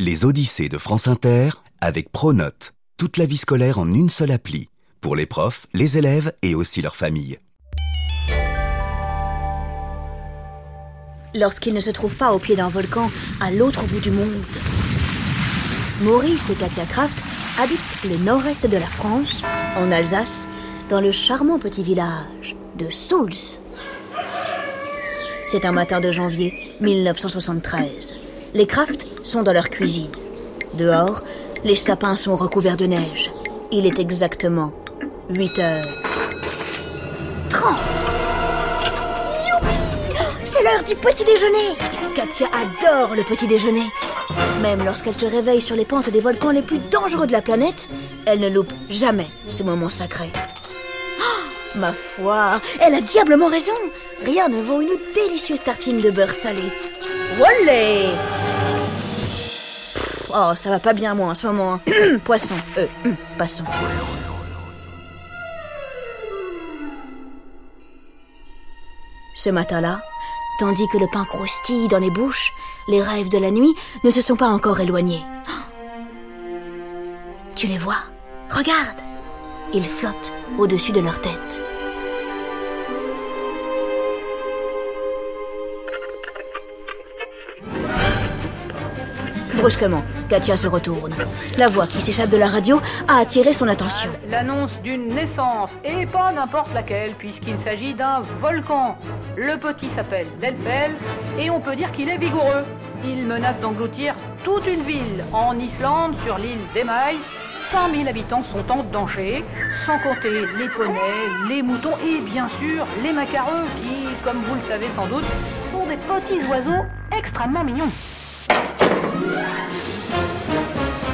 Les Odyssées de France Inter avec Pronote. Toute la vie scolaire en une seule appli. Pour les profs, les élèves et aussi leurs familles. Lorsqu'ils ne se trouvent pas au pied d'un volcan à l'autre bout du monde. Maurice et Katia Kraft habitent le nord-est de la France, en Alsace, dans le charmant petit village de Souls. C'est un matin de janvier 1973. Les Kraft sont dans leur cuisine. Dehors, les sapins sont recouverts de neige. Il est exactement 8 heures 30. Youpi C'est l'heure du petit déjeuner Katia adore le petit déjeuner. Même lorsqu'elle se réveille sur les pentes des volcans les plus dangereux de la planète, elle ne loupe jamais ce moment sacré. Oh, ma foi, elle a diablement raison. Rien ne vaut une délicieuse tartine de beurre salé. Wolé Oh, ça va pas bien moi en ce moment. hein. Poisson, euh, hum, passons. Ce matin-là, tandis que le pain croustille dans les bouches, les rêves de la nuit ne se sont pas encore éloignés. Tu les vois Regarde Ils flottent au-dessus de leur tête. Brusquement, Katia se retourne. La voix qui s'échappe de la radio a attiré son attention. L'annonce d'une naissance, et pas n'importe laquelle, puisqu'il s'agit d'un volcan. Le petit s'appelle Delfell, et on peut dire qu'il est vigoureux. Il menace d'engloutir toute une ville. En Islande, sur l'île d'Email, 5000 habitants sont en danger, sans compter les poneys, les moutons et bien sûr les macareux qui, comme vous le savez sans doute, sont des petits oiseaux extrêmement mignons.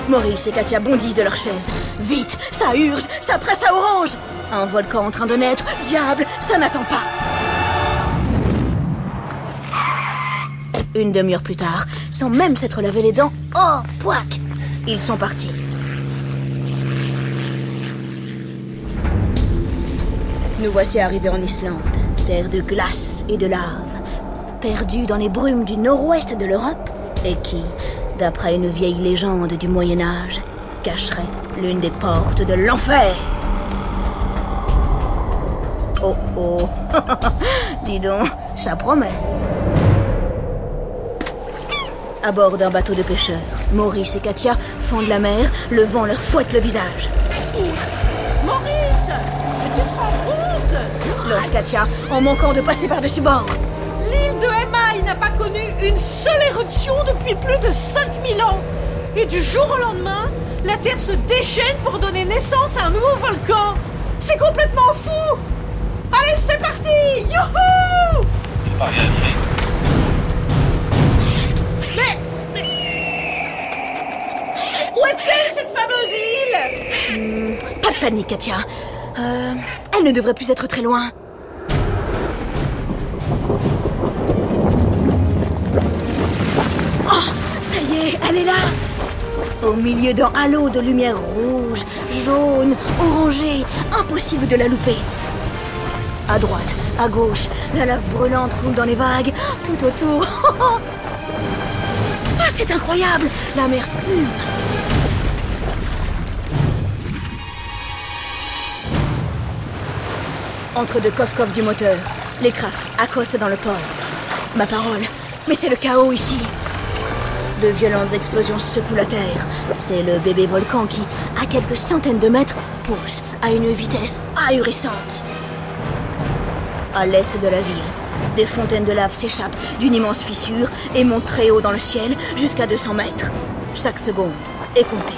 Maurice et Katia bondissent de leur chaise. Vite, ça urge, ça presse à orange. Un volcan en train de naître. Diable, ça n'attend pas. Une demi-heure plus tard, sans même s'être lavé les dents, oh, pouac Ils sont partis. Nous voici arrivés en Islande, terre de glace et de lave, perdue dans les brumes du nord-ouest de l'Europe, et qui, d'après une vieille légende du Moyen Âge, cacherait l'une des portes de l'enfer. Oh oh, dis donc, ça promet. À bord d'un bateau de pêcheurs, Maurice et Katia fendent la mer, le vent leur fouette le visage. Maurice Mais tu te rends compte? Lance Katia en manquant de passer par-dessus bord. Connu une seule éruption depuis plus de 5000 ans. Et du jour au lendemain, la Terre se déchaîne pour donner naissance à un nouveau volcan. C'est complètement fou Allez, c'est parti Youhou Mais... mais... Où est-elle, cette fameuse île? Pas de panique, Katia. Euh, elle ne devrait plus être très loin. Elle est là Au milieu d'un halo de lumière rouge, jaune, orangée, impossible de la louper. À droite, à gauche, la lave brûlante coule dans les vagues, tout autour. Ah, c'est incroyable La mer fume Entre deux coffres du moteur, les crafts accostent dans le port. Ma parole, mais c'est le chaos ici. De violentes explosions secouent la terre. C'est le bébé volcan qui, à quelques centaines de mètres, pousse à une vitesse ahurissante. À l'est de la ville, des fontaines de lave s'échappent d'une immense fissure et montent très haut dans le ciel jusqu'à 200 mètres. Chaque seconde est comptée.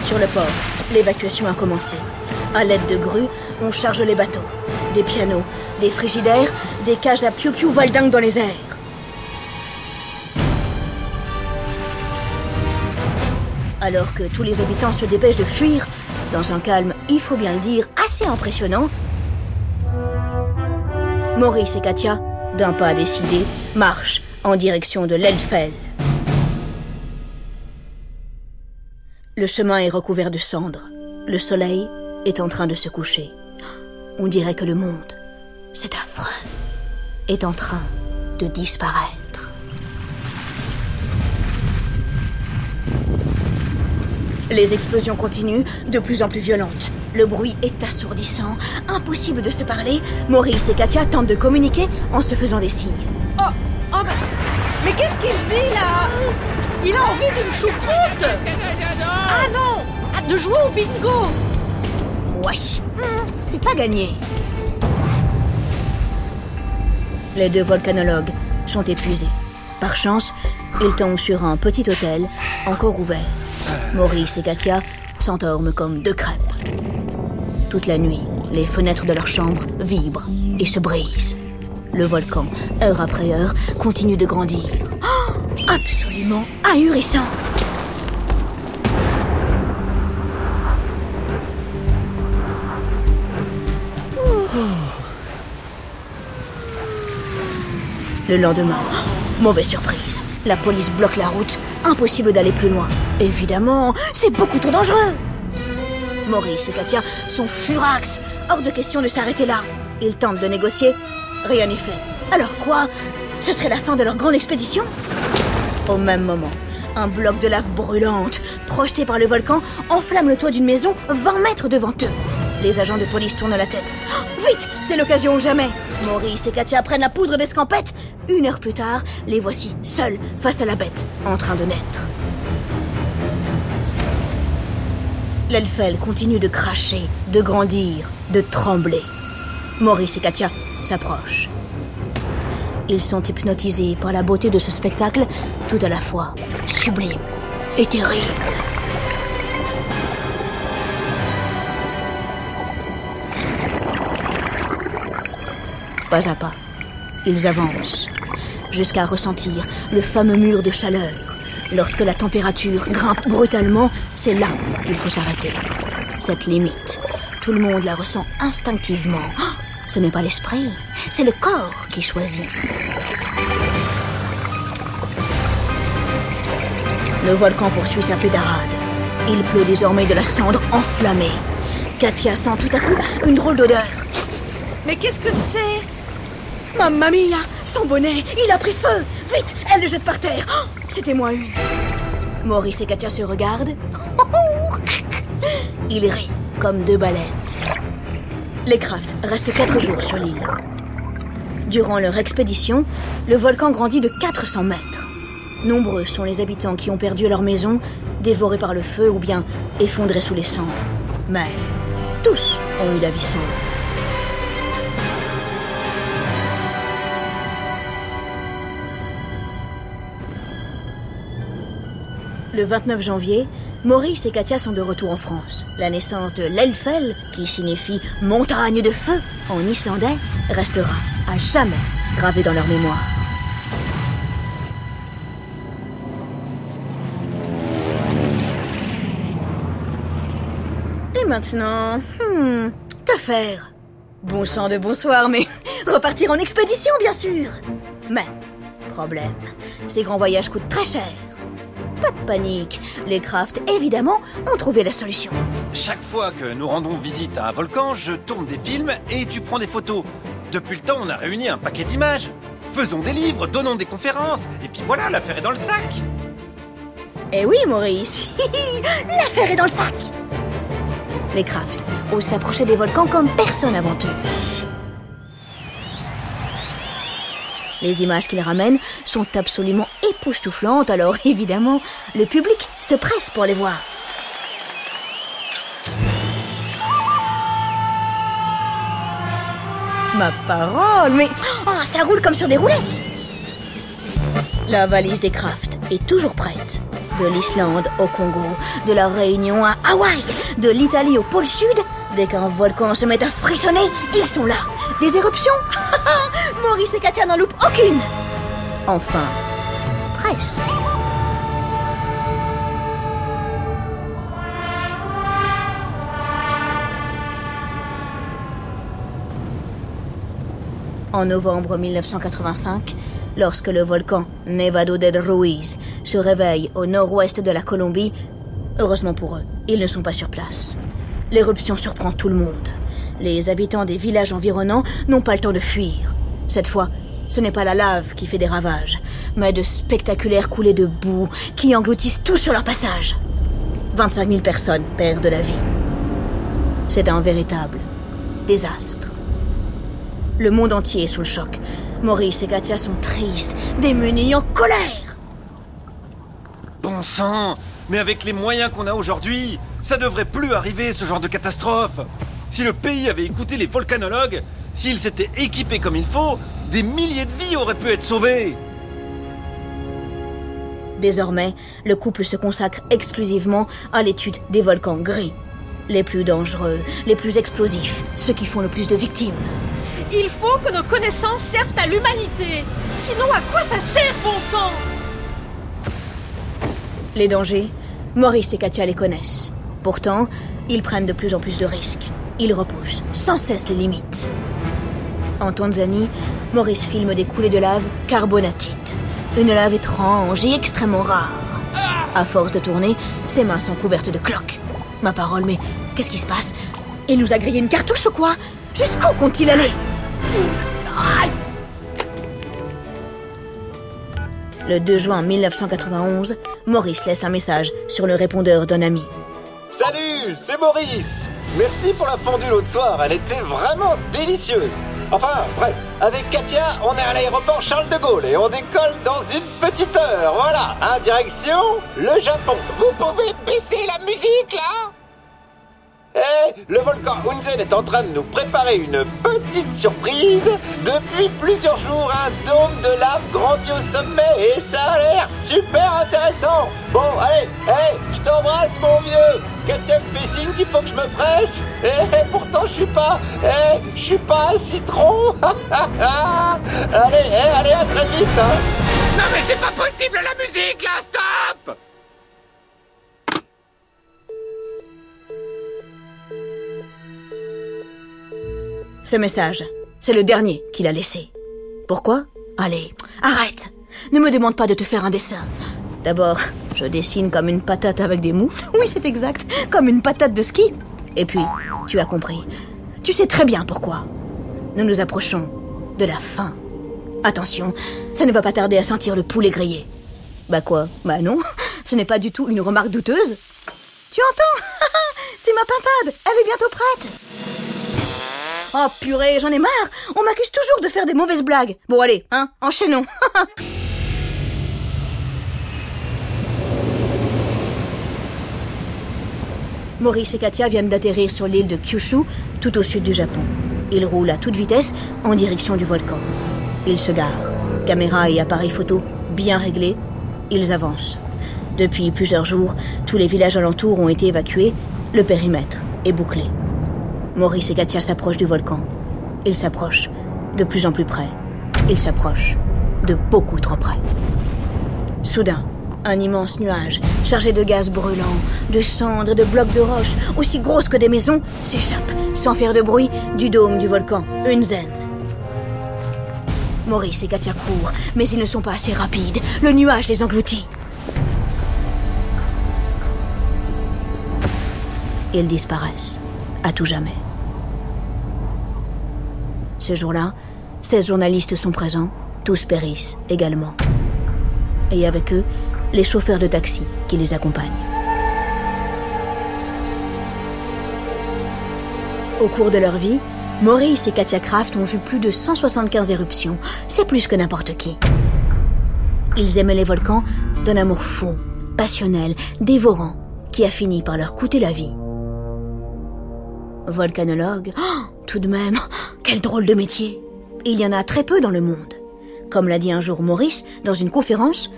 Sur le port, l'évacuation a commencé. À l'aide de grues, on charge les bateaux. Des pianos, des frigidaires, des cages à piou-piou valdinguent dans les airs. Alors que tous les habitants se dépêchent de fuir, dans un calme, il faut bien le dire, assez impressionnant, Maurice et Katia, d'un pas décidé, marchent en direction de l'Eldfell. Le chemin est recouvert de cendres. Le soleil est en train de se coucher. On dirait que le monde, c'est affreux, est en train de disparaître. Les explosions continuent, de plus en plus violentes. Le bruit est assourdissant, impossible de se parler. Maurice et Katia tentent de communiquer en se faisant des signes. Oh, oh mais, mais qu'est-ce qu'il dit là? Il a envie d'une choucroute? Ah non ah, De jouer au bingo Ouais, c'est pas gagné. Les deux volcanologues sont épuisés. Par chance, ils tombent sur un petit hôtel encore ouvert. Maurice et Katia s'endorment comme deux crêpes. Toute la nuit, les fenêtres de leur chambre vibrent et se brisent. Le volcan, heure après heure, continue de grandir. Oh, absolument ahurissant. Le lendemain, mauvaise surprise. La police bloque la route. Impossible d'aller plus loin. Évidemment, c'est beaucoup trop dangereux. Maurice et Katia sont furax. Hors de question de s'arrêter là. Ils tentent de négocier. Rien n'y fait. Alors quoi? Ce serait la fin de leur grande expédition? Au même moment, un bloc de lave brûlante, projeté par le volcan, enflamme le toit d'une maison 20 mètres devant eux. Les agents de police tournent la tête. Oh, vite C'est l'occasion ou jamais Maurice et Katia prennent la poudre d'escampette. Une heure plus tard, les voici seuls face à la bête, en train de naître. L'Elfel continue de cracher, de grandir, de trembler. Maurice et Katia s'approchent. Ils sont hypnotisés par la beauté de ce spectacle, tout à la fois sublime et terrible. Pas à pas, ils avancent, jusqu'à ressentir le fameux mur de chaleur. Lorsque la température grimpe brutalement, c'est là qu'il faut s'arrêter. Cette limite, tout le monde la ressent instinctivement. Oh, ce n'est pas l'esprit, c'est le corps qui choisit. Le volcan poursuit sa pédarade. Il pleut désormais de la cendre enflammée. Katia sent tout à coup une drôle d'odeur. Mais qu'est-ce que c'est? Mamma mia Son bonnet, il a pris feu Vite, elle le jette par terre oh, C'était moi une. Maurice et Katia se regardent. Ils rient comme deux baleines. Les Kraft restent quatre jours sur l'île. Durant leur expédition, le volcan grandit de 400 mètres. Nombreux sont les habitants qui ont perdu leur maison, dévorés par le feu ou bien effondrés sous les cendres. Mais tous ont eu la vie sombre. Le 29 janvier, Maurice et Katia sont de retour en France. La naissance de l'Elfel, qui signifie montagne de feu en islandais, restera à jamais gravée dans leur mémoire. Et maintenant, hmm, que faire? Bon sang de bonsoir, mais repartir en expédition, bien sûr Mais, problème, ces grands voyages coûtent très cher. Pas de panique, les crafts, évidemment, ont trouvé la solution. Chaque fois que nous rendons visite à un volcan, je tourne des films et tu prends des photos. Depuis le temps, on a réuni un paquet d'images. Faisons des livres, donnons des conférences, et puis voilà, l'affaire est dans le sac. Eh oui, Maurice, l'affaire est dans le sac. Les crafts osent s'approcher des volcans comme personne avant eux. Les images qu'ils ramènent sont absolument époustouflantes, alors évidemment, le public se presse pour les voir. Ma parole, mais oh, ça roule comme sur des roulettes. La valise des crafts est toujours prête. De l'Islande au Congo, de la Réunion à Hawaï, de l'Italie au pôle Sud, dès qu'un volcan se met à frissonner, ils sont là. Des éruptions Maurice et Katia n'en loupent aucune Enfin, presque. En novembre 1985, lorsque le volcan Nevado del Ruiz se réveille au nord-ouest de la Colombie, heureusement pour eux, ils ne sont pas sur place. L'éruption surprend tout le monde. Les habitants des villages environnants n'ont pas le temps de fuir. Cette fois, ce n'est pas la lave qui fait des ravages, mais de spectaculaires coulées de boue qui engloutissent tout sur leur passage. 25 000 personnes perdent la vie. C'est un véritable désastre. Le monde entier est sous le choc. Maurice et Katia sont tristes, démunis, en colère. Bon sang Mais avec les moyens qu'on a aujourd'hui, ça devrait plus arriver ce genre de catastrophe Si le pays avait écouté les volcanologues, s'il s'était équipé comme il faut, des milliers de vies auraient pu être sauvées Désormais, le couple se consacre exclusivement à l'étude des volcans gris. Les plus dangereux, les plus explosifs, ceux qui font le plus de victimes. Il faut que nos connaissances servent à l'humanité. Sinon, à quoi ça sert, bon sang? Les dangers, Maurice et Katia les connaissent. Pourtant, ils prennent de plus en plus de risques. Ils repoussent sans cesse les limites. En Tanzanie, Maurice filme des coulées de lave carbonatite. Une lave étrange et extrêmement rare. À force de tourner, ses mains sont couvertes de cloques. Ma parole, mais qu'est-ce qui se passe? Il nous a grillé une cartouche ou quoi? Jusqu'où compte-t-il aller? Le 2 juin 1991, Maurice laisse un message sur le répondeur d'un ami. Salut, c'est Maurice Merci pour la fondue l'autre soir, elle était vraiment délicieuse Enfin, bref, avec Katia, on est à l'aéroport Charles de Gaulle et on décolle dans une petite heure, voilà, hein, direction le Japon. Vous pouvez baisser la musique là eh, le volcan Hunzen est en train de nous préparer une petite surprise. Depuis plusieurs jours, un dôme de lave grandit au sommet et ça a l'air super intéressant. Bon, allez, hey, je t'embrasse mon vieux. Katia me fait signe qu'il faut que je me presse. Et eh, pourtant, je suis pas, eh, je suis pas un citron. allez, eh, allez, à très vite. Hein. Non mais c'est pas possible la musique là, stop Ce message, c'est le dernier qu'il a laissé. Pourquoi? Allez, arrête Ne me demande pas de te faire un dessin. D'abord, je dessine comme une patate avec des moufles. Oui, c'est exact, comme une patate de ski. Et puis, tu as compris. Tu sais très bien pourquoi. Nous nous approchons de la fin. Attention, ça ne va pas tarder à sentir le poulet grillé. Bah quoi? Bah non, ce n'est pas du tout une remarque douteuse. Tu entends? C'est ma pintade, elle est bientôt prête. Oh purée, j'en ai marre On m'accuse toujours de faire des mauvaises blagues. Bon allez, hein, enchaînons. Maurice et Katia viennent d'atterrir sur l'île de Kyushu, tout au sud du Japon. Ils roulent à toute vitesse en direction du volcan. Ils se garent. Caméra et appareil photo bien réglés. Ils avancent. Depuis plusieurs jours, tous les villages alentours ont été évacués. Le périmètre est bouclé. Maurice et Katia s'approchent du volcan. Ils s'approchent de plus en plus près. Ils s'approchent de beaucoup trop près. Soudain, un immense nuage, chargé de gaz brûlant, de cendres et de blocs de roches, aussi grosses que des maisons, s'échappe, sans faire de bruit, du dôme du volcan Unzen. Maurice et Katia courent, mais ils ne sont pas assez rapides. Le nuage les engloutit. Ils disparaissent, à tout jamais. Ce jour-là, 16 journalistes sont présents, tous périssent également. Et avec eux, les chauffeurs de taxi qui les accompagnent. Au cours de leur vie, Maurice et Katia Kraft ont vu plus de 175 éruptions. C'est plus que n'importe qui. Ils aimaient les volcans d'un amour fou, passionnel, dévorant, qui a fini par leur coûter la vie. Volcanologue, oh, tout de même, quel drôle de métier. Il y en a très peu dans le monde. Comme l'a dit un jour Maurice dans une conférence,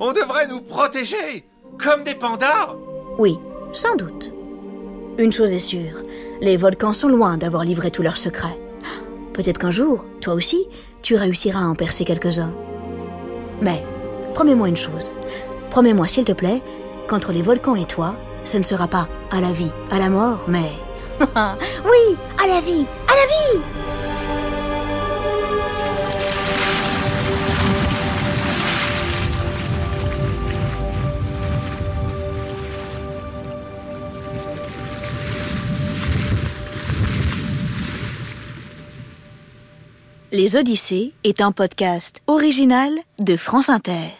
On devrait nous protéger Comme des pandas oui, sans doute. Une chose est sûre, les volcans sont loin d'avoir livré tous leurs secrets. Peut-être qu'un jour, toi aussi, tu réussiras à en percer quelques-uns. Mais, promets-moi une chose. Promets-moi, s'il te plaît, qu'entre les volcans et toi, ce ne sera pas à la vie, à la mort, mais... oui, à la vie, à la vie Les Odyssées est un podcast original de France Inter.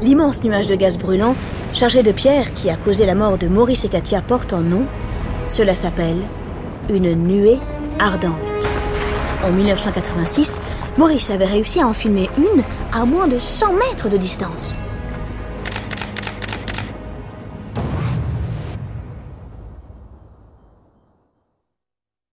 L'immense nuage de gaz brûlant, chargé de pierres qui a causé la mort de Maurice et Katia porte un nom. Cela s'appelle une nuée ardente. En 1986, Maurice avait réussi à en filmer une à moins de 100 mètres de distance.